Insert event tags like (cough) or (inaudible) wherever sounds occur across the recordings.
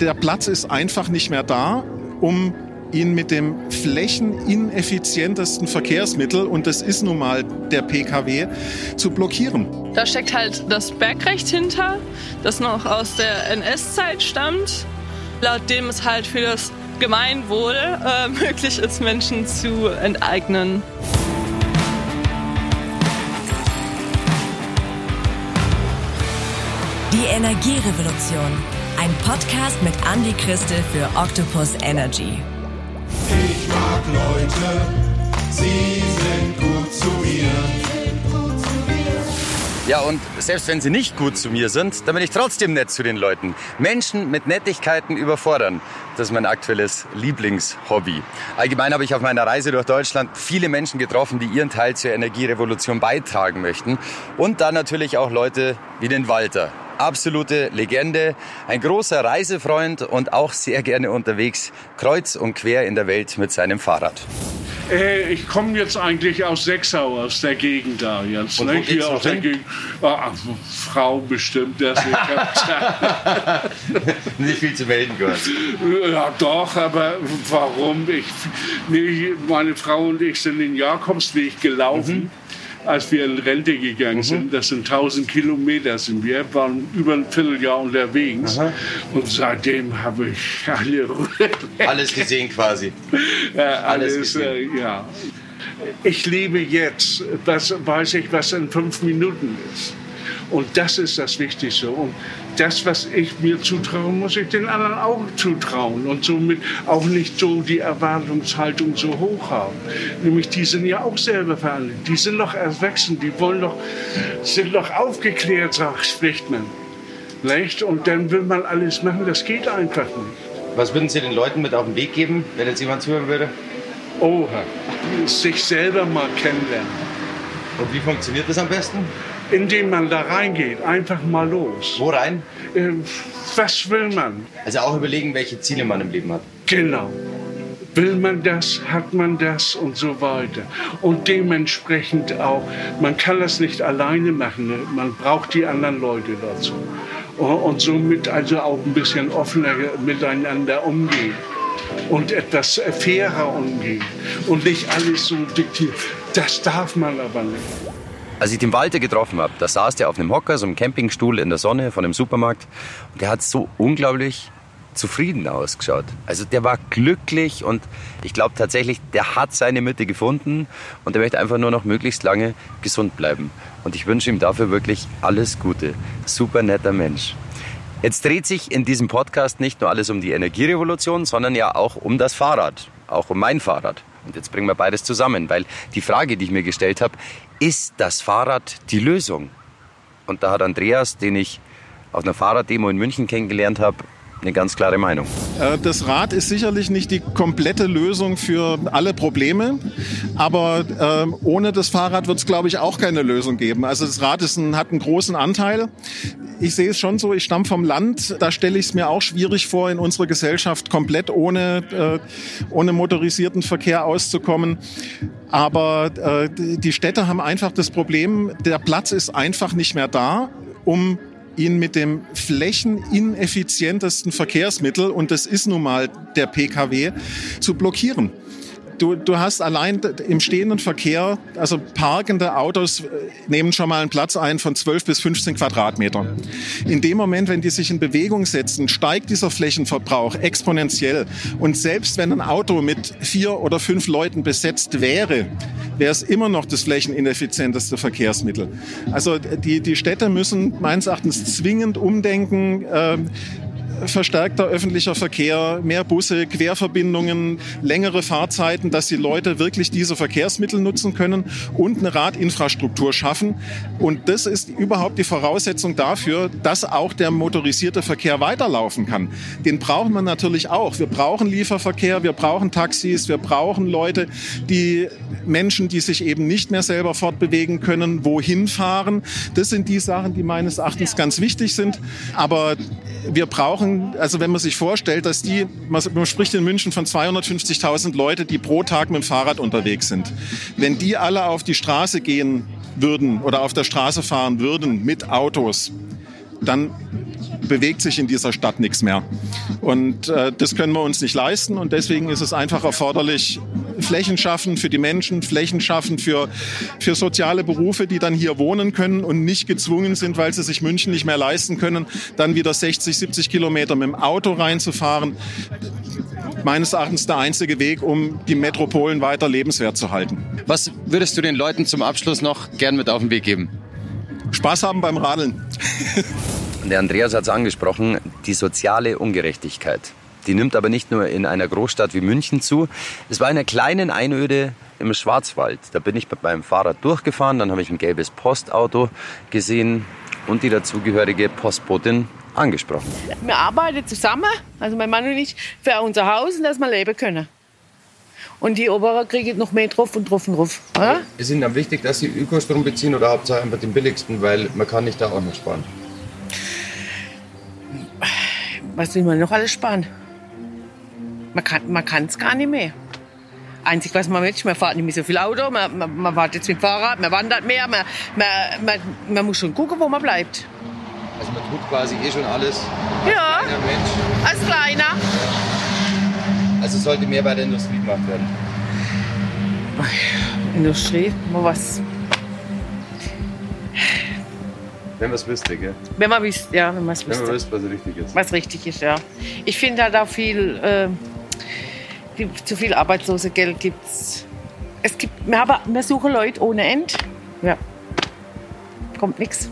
der Platz ist einfach nicht mehr da, um ihn mit dem flächenineffizientesten Verkehrsmittel, und das ist nun mal der Pkw, zu blockieren. Da steckt halt das Bergrecht hinter, das noch aus der NS-Zeit stammt, laut dem es halt für das Gemeinwohl äh, (laughs) möglich ist, Menschen zu enteignen. Die Energierevolution. Ein Podcast mit Andy Christel für Octopus Energy. Ich mag Leute, sie sind gut zu mir. Ja, und selbst wenn sie nicht gut zu mir sind, dann bin ich trotzdem nett zu den Leuten. Menschen mit Nettigkeiten überfordern. Das ist mein aktuelles Lieblingshobby. Allgemein habe ich auf meiner Reise durch Deutschland viele Menschen getroffen, die ihren Teil zur Energierevolution beitragen möchten. Und dann natürlich auch Leute wie den Walter absolute Legende, ein großer Reisefreund und auch sehr gerne unterwegs, kreuz und quer in der Welt mit seinem Fahrrad. Äh, ich komme jetzt eigentlich aus Sechsau, aus der Gegend da jetzt. Und wo ne? Hier aus der? Gegend. Ah, Frau bestimmt, das (laughs) Nicht viel zu melden gehört. (laughs) Ja, doch, aber warum? Ich, nee, meine Frau und ich sind den Jakobsweg gelaufen. Als wir in Rente gegangen sind, das sind 1000 Kilometer sind wir, waren über ein Vierteljahr unterwegs. Und seitdem habe ich alle Alles gesehen quasi. (laughs) äh, Alles alles, äh, ja. Ich lebe jetzt, was weiß ich, was in fünf Minuten ist. Und das ist das Wichtigste. Und das, was ich mir zutraue, muss ich den anderen auch zutrauen. Und somit auch nicht so die Erwartungshaltung so hoch haben. Nämlich, die sind ja auch selber verantwortlich. Die sind doch erwachsen, die wollen doch, sind doch aufgeklärt, sagt, spricht man. Nicht? Und dann will man alles machen, das geht einfach nicht. Was würden Sie den Leuten mit auf den Weg geben, wenn jetzt jemand zuhören würde? Oha, sich selber mal kennenlernen. Und wie funktioniert das am besten? Indem man da reingeht, einfach mal los. Wo rein? Äh, was will man? Also auch überlegen, welche Ziele man im Leben hat. Genau. Will man das, hat man das und so weiter. Und dementsprechend auch, man kann das nicht alleine machen, ne? man braucht die anderen Leute dazu. Und- Und somit also auch ein bisschen offener miteinander umgehen. Und etwas fairer umgehen. Und nicht alles so diktieren. Das darf man aber nicht. Als ich den Walter getroffen habe, da saß der auf einem Hocker, so einem Campingstuhl in der Sonne von einem Supermarkt. Und der hat so unglaublich zufrieden ausgeschaut. Also der war glücklich und ich glaube tatsächlich, der hat seine Mitte gefunden und der möchte einfach nur noch möglichst lange gesund bleiben. Und ich wünsche ihm dafür wirklich alles Gute. Super netter Mensch. Jetzt dreht sich in diesem Podcast nicht nur alles um die Energierevolution, sondern ja auch um das Fahrrad, auch um mein Fahrrad. Und jetzt bringen wir beides zusammen, weil die Frage, die ich mir gestellt habe, ist das Fahrrad die Lösung? Und da hat Andreas, den ich auf einer Fahrraddemo in München kennengelernt habe, eine ganz klare Meinung. Äh, Das Rad ist sicherlich nicht die komplette Lösung für alle Probleme, aber ähm, ohne das Fahrrad wird es, glaube ich, auch keine Lösung geben. Also das Rad ein, hat einen großen Anteil. Ich sehe es schon so, ich stamme vom Land, da stelle ich es mir auch schwierig vor, in unserer Gesellschaft komplett ohne, äh, ohne motorisierten Verkehr auszukommen. Aber äh, die Städte haben einfach das Problem, der Platz ist einfach nicht mehr da, um ihn mit dem flächenineffizientesten Verkehrsmittel, und das ist nun mal der Pkw, zu blockieren. Du, du hast allein im stehenden Verkehr, also parkende Autos äh, nehmen schon mal einen Platz ein von 12 bis 15 Quadratmetern. In dem Moment, wenn die sich in Bewegung setzen, steigt dieser Flächenverbrauch exponentiell. Und selbst wenn ein Auto mit vier oder fünf Leuten besetzt wäre, wäre es immer noch das flächenineffizienteste Verkehrsmittel. Also die, die Städte müssen meines Erachtens zwingend umdenken. ähm, verstärkter öffentlicher Verkehr, mehr Busse, Querverbindungen, längere Fahrzeiten, dass die Leute wirklich diese Verkehrsmittel nutzen können und eine Radinfrastruktur schaffen. Und das ist überhaupt die Voraussetzung dafür, dass auch der motorisierte Verkehr weiterlaufen kann. Den brauchen wir natürlich auch. Wir brauchen Lieferverkehr, wir brauchen Taxis, wir brauchen Leute, die Menschen, die sich eben nicht mehr selber fortbewegen können, wohin fahren. Das sind die Sachen, die meines Erachtens ganz wichtig sind. Aber wir brauchen, also wenn man sich vorstellt, dass die, man man spricht in München von 250.000 Leute, die pro Tag mit dem Fahrrad unterwegs sind. Wenn die alle auf die Straße gehen würden oder auf der Straße fahren würden mit Autos, dann bewegt sich in dieser Stadt nichts mehr. Und äh, das können wir uns nicht leisten und deswegen ist es einfach erforderlich, Flächen schaffen für die Menschen, Flächen schaffen für, für soziale Berufe, die dann hier wohnen können und nicht gezwungen sind, weil sie sich München nicht mehr leisten können, dann wieder 60, 70 Kilometer mit dem Auto reinzufahren. Meines Erachtens der einzige Weg, um die Metropolen weiter lebenswert zu halten. Was würdest du den Leuten zum Abschluss noch gern mit auf den Weg geben? Spaß haben beim Radeln. (laughs) Der Andreas hat es angesprochen, die soziale Ungerechtigkeit. Die nimmt aber nicht nur in einer Großstadt wie München zu. Es war in einer kleinen Einöde im Schwarzwald. Da bin ich mit meinem Fahrrad durchgefahren, dann habe ich ein gelbes Postauto gesehen und die dazugehörige Postbotin angesprochen. Wir arbeiten zusammen, also mein Mann und ich, für unser Haus und dass wir leben können. Und die Obere kriegen noch mehr drauf und drauf und drauf. Oder? Ist Ihnen dann wichtig, dass Sie Ökostrom beziehen oder Hauptsache einfach den billigsten, weil man kann nicht da auch noch sparen? Was will man noch alles sparen? Man kann man es gar nicht mehr. Einzig, was man will, ist, man fährt nicht mehr so viel Auto, man, man, man fährt jetzt mit dem Fahrrad, man wandert mehr, man, man, man, man muss schon gucken, wo man bleibt. Also man tut quasi eh schon alles. Ja, Kleiner Mensch. als Kleiner. Also sollte mehr bei der Industrie gemacht werden. Industrie, mal was. Wenn man es wüsste, gell? Wenn man wüsste, ja, wenn man es Wenn man wüsste. wüsste, was richtig ist. Was richtig ist, ja. Ich finde halt auch viel, äh, zu viel Arbeitslosegeld gibt's. Es gibt, wir, haben, wir suchen Leute ohne End. Ja. Kommt nichts.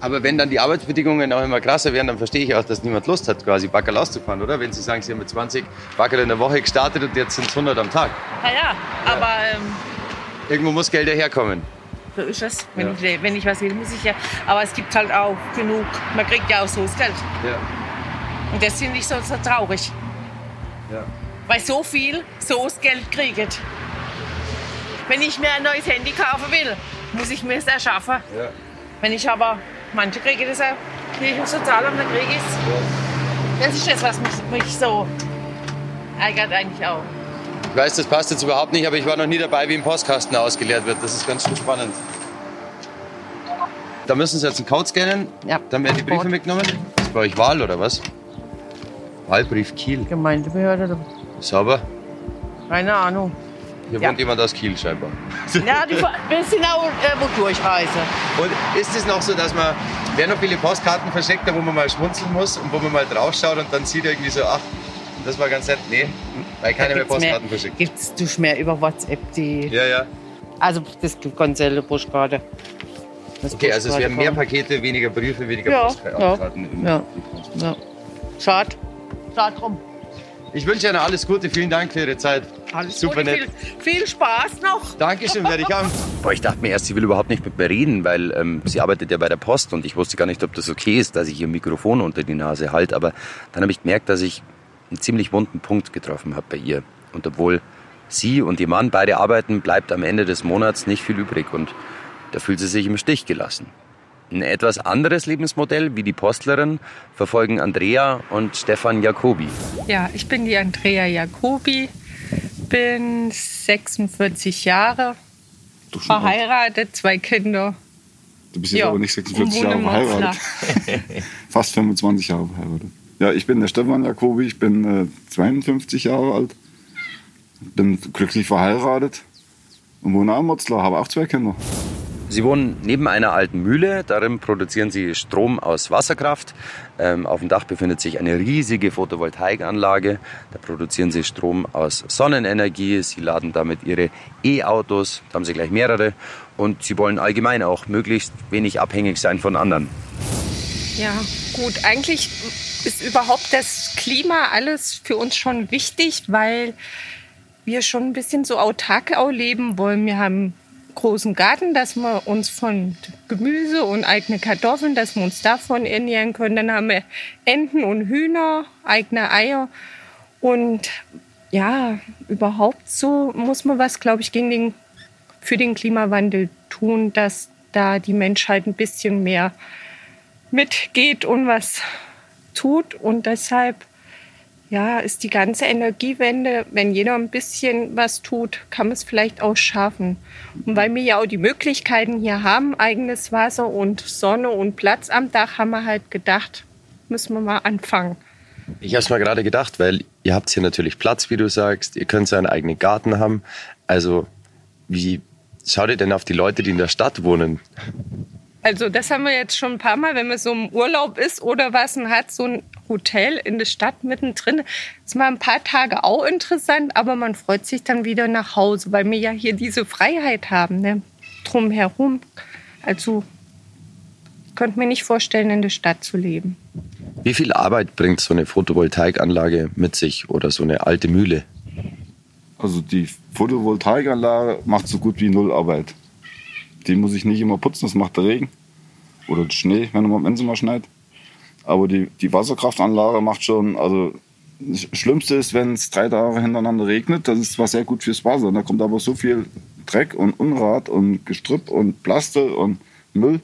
Aber wenn dann die Arbeitsbedingungen auch immer krasser werden, dann verstehe ich auch, dass niemand Lust hat, quasi Backerl auszufahren, oder? Wenn Sie sagen, Sie haben mit 20 Backerl in der Woche gestartet und jetzt sind es 100 am Tag. Na ja, aber ähm, Irgendwo muss Geld herkommen. so ist es. Wenn, Ja. ich, wenn ich was will, muss ich ja. Aber es gibt halt auch genug. Man kriegt ja auch so das Geld. Ja. Und das finde ich so, so traurig. Ja. Weil so viel so das Geld kriegt. Wenn ich mir ein neues Handy kaufen will, muss ich mir es erschaffen. Ja. Wenn ich aber, manche kriegen das auch, ich muss so zahlen, dann kriege ich es. Das ist das, was mich, mich so ärgert eigentlich auch. Ich weiß, das passt jetzt überhaupt nicht, aber ich war noch nie dabei, wie ein Postkasten ausgeleert wird. Das ist ganz schön spannend. Da müssen Sie jetzt einen Code scannen, Ja. dann werden die Briefe mitgenommen. Ist bei euch Wahl oder was? Wahlbrief Kiel. Gemeindebehörde, Sauber. keine Ahnung. Hier Ja. wohnt jemand aus Kiel scheinbar. (laughs) Ja, die, wir sind auch äh, wo durchreise. Und ist es noch so, dass man, werden noch viele Postkarten verschickt, da wo man mal schmunzeln muss und wo man mal draufschaut und dann sieht irgendwie so, ach, das war ganz nett. Nee, weil keiner mehr Postkarten verschickt. Gibt's durch mehr über WhatsApp die. Ja, ja. Also das gibt ganz selten Postkarte. Das Okay, also es werden mehr Postkarte Pakete, weniger Briefe, weniger Ja, Postkarten. ja. Kommen. Ja. Schade. Schade drum. Ich wünsche Ihnen alles Gute, vielen Dank für Ihre Zeit. Alles Super Gute, nett. Viel, viel Spaß noch. Dankeschön, werde ich haben. Boah, ich dachte mir erst, sie will überhaupt nicht mit mir reden, weil ähm, sie arbeitet ja bei der Post und ich wusste gar nicht, ob das okay ist, dass ich ihr Mikrofon unter die Nase halte. Aber dann habe ich gemerkt, dass ich einen ziemlich wunden Punkt getroffen habe bei ihr. Und obwohl sie und ihr Mann beide arbeiten, bleibt am Ende des Monats nicht viel übrig und da fühlt sie sich im Stich gelassen. Ein etwas anderes Lebensmodell wie die Postlerin verfolgen Andrea und Stefan Jacobi. Ja, ich bin die Andrea Jacobi, bin 46 Jahre, schon alt. verheiratet, zwei Kinder. Du bist jetzt Ja, aber nicht 46 Jahre verheiratet. (laughs) Fast 25 Jahre verheiratet. Ja, ich bin der Stefan Jacobi, ich bin äh, 52 Jahre alt, bin glücklich verheiratet und wohne auch in Motzlar, habe auch zwei Kinder. Sie wohnen neben einer alten Mühle. Darin produzieren sie Strom aus Wasserkraft. Ähm, auf dem Dach befindet sich eine riesige Photovoltaikanlage. Da produzieren sie Strom aus Sonnenenergie. Sie laden damit ihre E-Autos. Da haben sie gleich mehrere. Und sie wollen allgemein auch möglichst wenig abhängig sein von anderen. Ja, gut, eigentlich ist überhaupt das Klima alles für uns schon wichtig, weil wir schon ein bisschen so autark leben wollen. Wir haben großen Garten, dass wir uns von Gemüse und eigene Kartoffeln, dass wir uns davon ernähren können. Dann haben wir Enten und Hühner, eigene Eier. Und ja, überhaupt so muss man was, glaube ich, gegen den, für den Klimawandel tun, dass da die Menschheit ein bisschen mehr mitgeht und was tut. Und deshalb ja, ist die ganze Energiewende, wenn jeder ein bisschen was tut, kann man es vielleicht auch schaffen. Und weil wir ja auch die Möglichkeiten hier haben, eigenes Wasser und Sonne und Platz am Dach, haben wir halt gedacht, müssen wir mal anfangen. Ich habe es mal gerade gedacht, weil ihr habt hier natürlich Platz, wie du sagst. Ihr könnt so einen eigenen Garten haben. Also wie schaut ihr denn auf die Leute, die in der Stadt wohnen? Also das haben wir jetzt schon ein paar Mal, wenn man so im Urlaub ist oder was und hat so ein Hotel in der Stadt mittendrin. Ist mal ein paar Tage auch interessant, aber man freut sich dann wieder nach Hause, weil wir ja hier diese Freiheit haben, ne? drumherum. Also ich könnte mir nicht vorstellen, in der Stadt zu leben. Wie viel Arbeit bringt so eine Photovoltaikanlage mit sich oder so eine alte Mühle? Also die Photovoltaikanlage macht so gut wie null Arbeit. Die muss ich nicht immer putzen, das macht der Regen oder der Schnee, wenn er am Ende mal schneit. Aber die, die Wasserkraftanlage macht schon, also das Schlimmste ist, wenn es drei Tage hintereinander regnet, das ist zwar sehr gut fürs Wasser, da kommt aber so viel Dreck und Unrat und Gestrüpp und Plaste und Müll,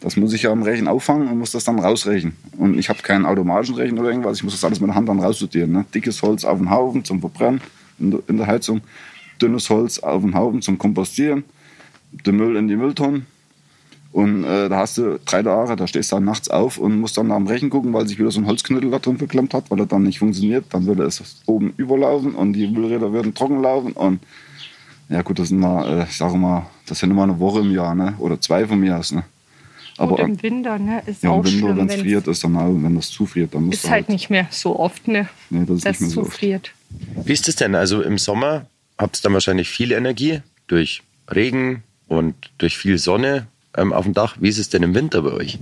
das muss ich ja am Rechen auffangen und muss das dann rausrechen. Und ich habe keinen automatischen Rechen oder irgendwas, ich muss das alles mit der Hand dann raussortieren. Ne? Dickes Holz auf den Haufen zum Verbrennen in der, in der Heizung, dünnes Holz auf den Haufen zum Kompostieren, den Müll in die Mülltonnen. Und äh, da hast du drei Tage, da stehst du dann nachts auf und musst dann am Rechen gucken, weil sich wieder so ein Holzknüttel da drin verklemmt hat, weil er dann nicht funktioniert. Dann würde es oben überlaufen und die Müllräder würden trocken laufen. Und ja gut, das sind mal, äh, ich sage mal, das sind immer eine Woche im Jahr, ne? Oder zwei von mir aus, ne? Aber Und im Winter, ne? Ist ja, auch im Winter, wenn es friert, ist dann auch, wenn das zufriert, dann muss Ist halt nicht mehr so oft, ne? Nee, das ist dass nicht mehr es so so oft. friert. Wie ist es denn? Also im Sommer habt ihr dann wahrscheinlich viel Energie durch Regen und durch viel Sonne ähm, auf dem Dach. Wie ist es denn im Winter bei euch?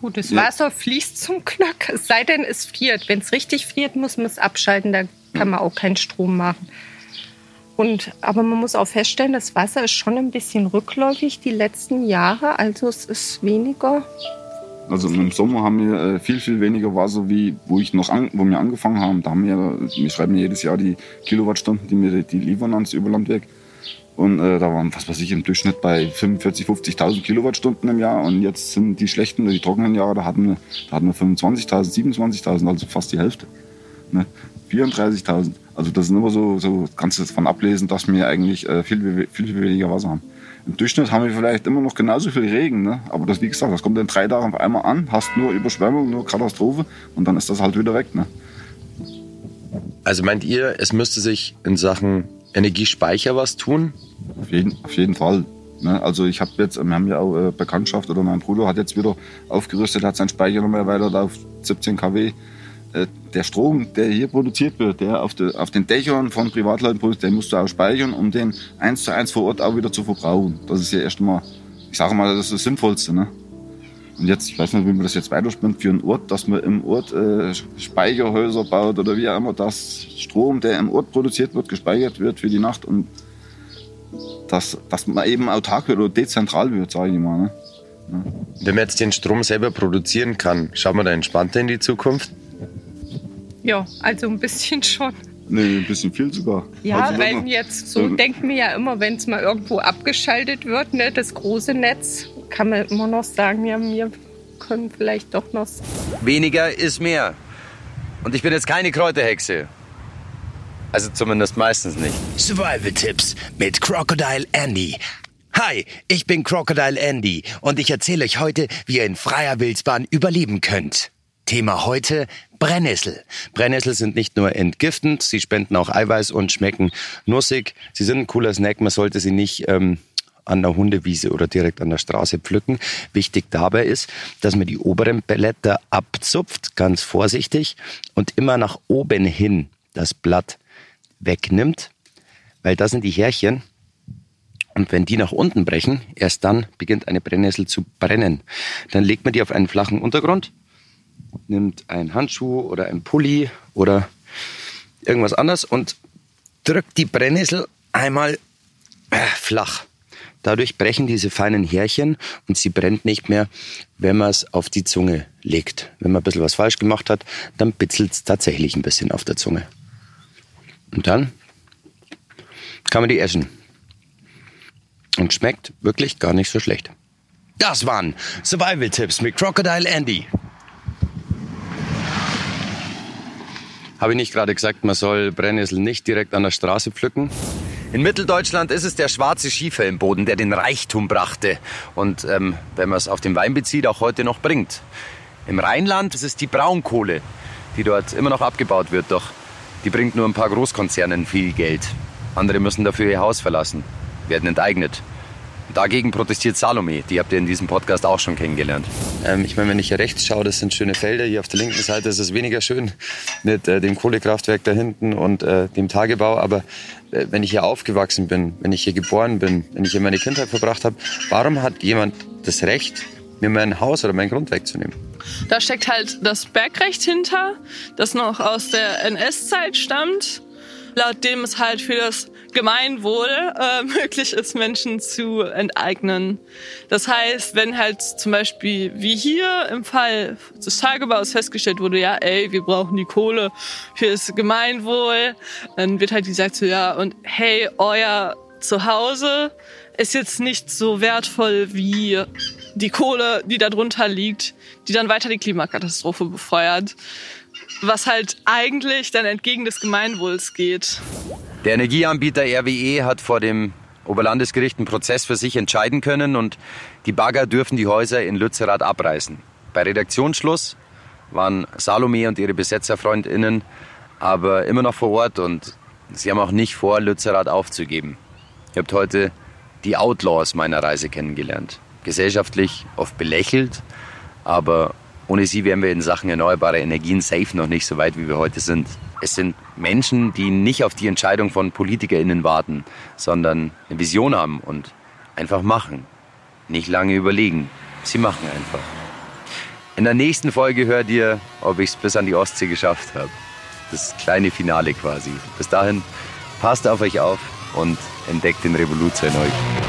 Gut, das Ja. Wasser fließt zum Glück, es sei denn, es friert. Wenn es richtig friert, muss man es abschalten, da kann man auch keinen Strom machen. Und, aber man muss auch feststellen, das Wasser ist schon ein bisschen rückläufig die letzten Jahre. Also es ist weniger. Also im Sommer haben wir äh, viel, viel weniger Wasser, wie wo, ich noch an, wo wir angefangen haben. Da haben wir, wir schreiben jedes Jahr die Kilowattstunden, die wir die liefern ans Überlandweg. Und äh, da waren, was weiß ich, im Durchschnitt bei 45.000, 50.000 Kilowattstunden im Jahr. Und jetzt sind die schlechten, die trockenen Jahre, da hatten wir, da hatten wir 25.000, 27.000, also fast die Hälfte. Ne? 34.000. Also das ist immer so, so kannst du davon ablesen, dass wir eigentlich äh, viel, viel, viel weniger Wasser haben. Im Durchschnitt haben wir vielleicht immer noch genauso viel Regen, ne? aber das, wie gesagt, das kommt in drei Tagen auf einmal an, hast nur Überschwemmung, nur Katastrophe und dann ist das halt wieder weg. Ne? Also meint ihr, es müsste sich in Sachen Energiespeicher was tun? Auf jeden, auf jeden Fall. Ne? Also ich habe jetzt, wir haben ja auch äh, Bekanntschaft oder mein Bruder hat jetzt wieder aufgerüstet, hat seinen Speicher nochmal erweitert auf 17 kW. Äh, der Strom, der hier produziert wird, der auf, de, auf den Dächern von Privatleuten produziert, den musst du auch speichern, um den eins zu eins vor Ort auch wieder zu verbrauchen. Das ist ja erst mal, ich sage mal, das ist das Sinnvollste. Ne? Und jetzt, ich weiß nicht, wie man das jetzt weiterspinnt für einen Ort, dass man im Ort äh, Speicherhäuser baut oder wie auch immer, dass Strom, der im Ort produziert wird, gespeichert wird für die Nacht und dass, dass man eben autark wird oder dezentral wird, sage ich mal. Ne? Wenn man jetzt den Strom selber produzieren kann, schaut man da entspannter in die Zukunft? Ja, also ein bisschen (laughs) schon. Nee, ein bisschen viel sogar. Ja, Also, wenn jetzt so denken wir ja immer, wenn es mal irgendwo abgeschaltet wird, ne, das große Netz, kann man immer noch sagen, ja, wir können vielleicht doch noch Weniger ist mehr. Und ich bin jetzt keine Kräuterhexe. Also zumindest meistens nicht. Survival-Tipps mit Crocodile Andy. Hi, ich bin Crocodile Andy und ich erzähle euch heute, wie ihr in freier Wildbahn überleben könnt. Thema heute Brennnessel. Brennnessel sind nicht nur entgiftend, sie spenden auch Eiweiß und schmecken nussig. Sie sind ein cooler Snack, man sollte sie nicht ähm, an der Hundewiese oder direkt an der Straße pflücken. Wichtig dabei ist, dass man die oberen Blätter abzupft, ganz vorsichtig, und immer nach oben hin das Blatt wegnimmt, weil da sind die Härchen. Und wenn die nach unten brechen, erst dann beginnt eine Brennnessel zu brennen. Dann legt man die auf einen flachen Untergrund, nimmt einen Handschuh oder einen Pulli oder irgendwas anderes und drückt die Brennnessel einmal äh, flach. Dadurch brechen diese feinen Härchen und sie brennt nicht mehr, wenn man es auf die Zunge legt. Wenn man ein bisschen was falsch gemacht hat, dann bitzelt es tatsächlich ein bisschen auf der Zunge. Und dann kann man die essen. Und schmeckt wirklich gar nicht so schlecht. Das waren Survival-Tipps mit Crocodile Andy. Habe ich nicht gerade gesagt, man soll Brennnessel nicht direkt an der Straße pflücken? In Mitteldeutschland ist es der schwarze Schieferellenboden, der den Reichtum brachte. Und ähm, wenn man es auf den Wein bezieht, auch heute noch bringt. Im Rheinland ist es die Braunkohle, die dort immer noch abgebaut wird, doch die bringt nur ein paar Großkonzernen viel Geld. Andere müssen dafür ihr Haus verlassen, werden enteignet. Dagegen protestiert Salome, die habt ihr in diesem Podcast auch schon kennengelernt. Ähm, ich meine, wenn ich hier rechts schaue, das sind schöne Felder. Hier auf der linken Seite ist es weniger schön mit äh, dem Kohlekraftwerk da hinten und äh, dem Tagebau. Aber äh, wenn ich hier aufgewachsen bin, wenn ich hier geboren bin, wenn ich hier meine Kindheit verbracht habe, warum hat jemand das Recht, mir mein Haus oder mein Grund wegzunehmen? Da steckt halt das Bergrecht hinter, das noch aus der NS-Zeit stammt, laut dem es halt für das Gemeinwohl äh, (laughs) möglich ist, Menschen zu enteignen. Das heißt, wenn halt zum Beispiel wie hier im Fall des Tagebaus festgestellt wurde, ja, ey, wir brauchen die Kohle fürs Gemeinwohl, dann wird halt gesagt so, ja, und hey, euer Zuhause ist jetzt nicht so wertvoll wie die Kohle, die da drunter liegt, die dann weiter die Klimakatastrophe befeuert. Was halt eigentlich dann entgegen des Gemeinwohls geht. Der Energieanbieter RWE hat vor dem Oberlandesgericht einen Prozess für sich entscheiden können und die Bagger dürfen die Häuser in Lützerath abreißen. Bei Redaktionsschluss waren Salome und ihre BesetzerfreundInnen aber immer noch vor Ort und sie haben auch nicht vor, Lützerath aufzugeben. Ihr habt heute die Outlaws meiner Reise kennengelernt. Gesellschaftlich oft belächelt, aber ohne sie wären wir in Sachen erneuerbare Energien safe noch nicht so weit, wie wir heute sind. Es sind Menschen, die nicht auf die Entscheidung von PolitikerInnen warten, sondern eine Vision haben und einfach machen. Nicht lange überlegen. Sie machen einfach. In der nächsten Folge hört ihr, ob ich es bis an die Ostsee geschafft habe. Das kleine Finale quasi. Bis dahin, passt auf euch auf und entdeckt den Revoluzer in euch.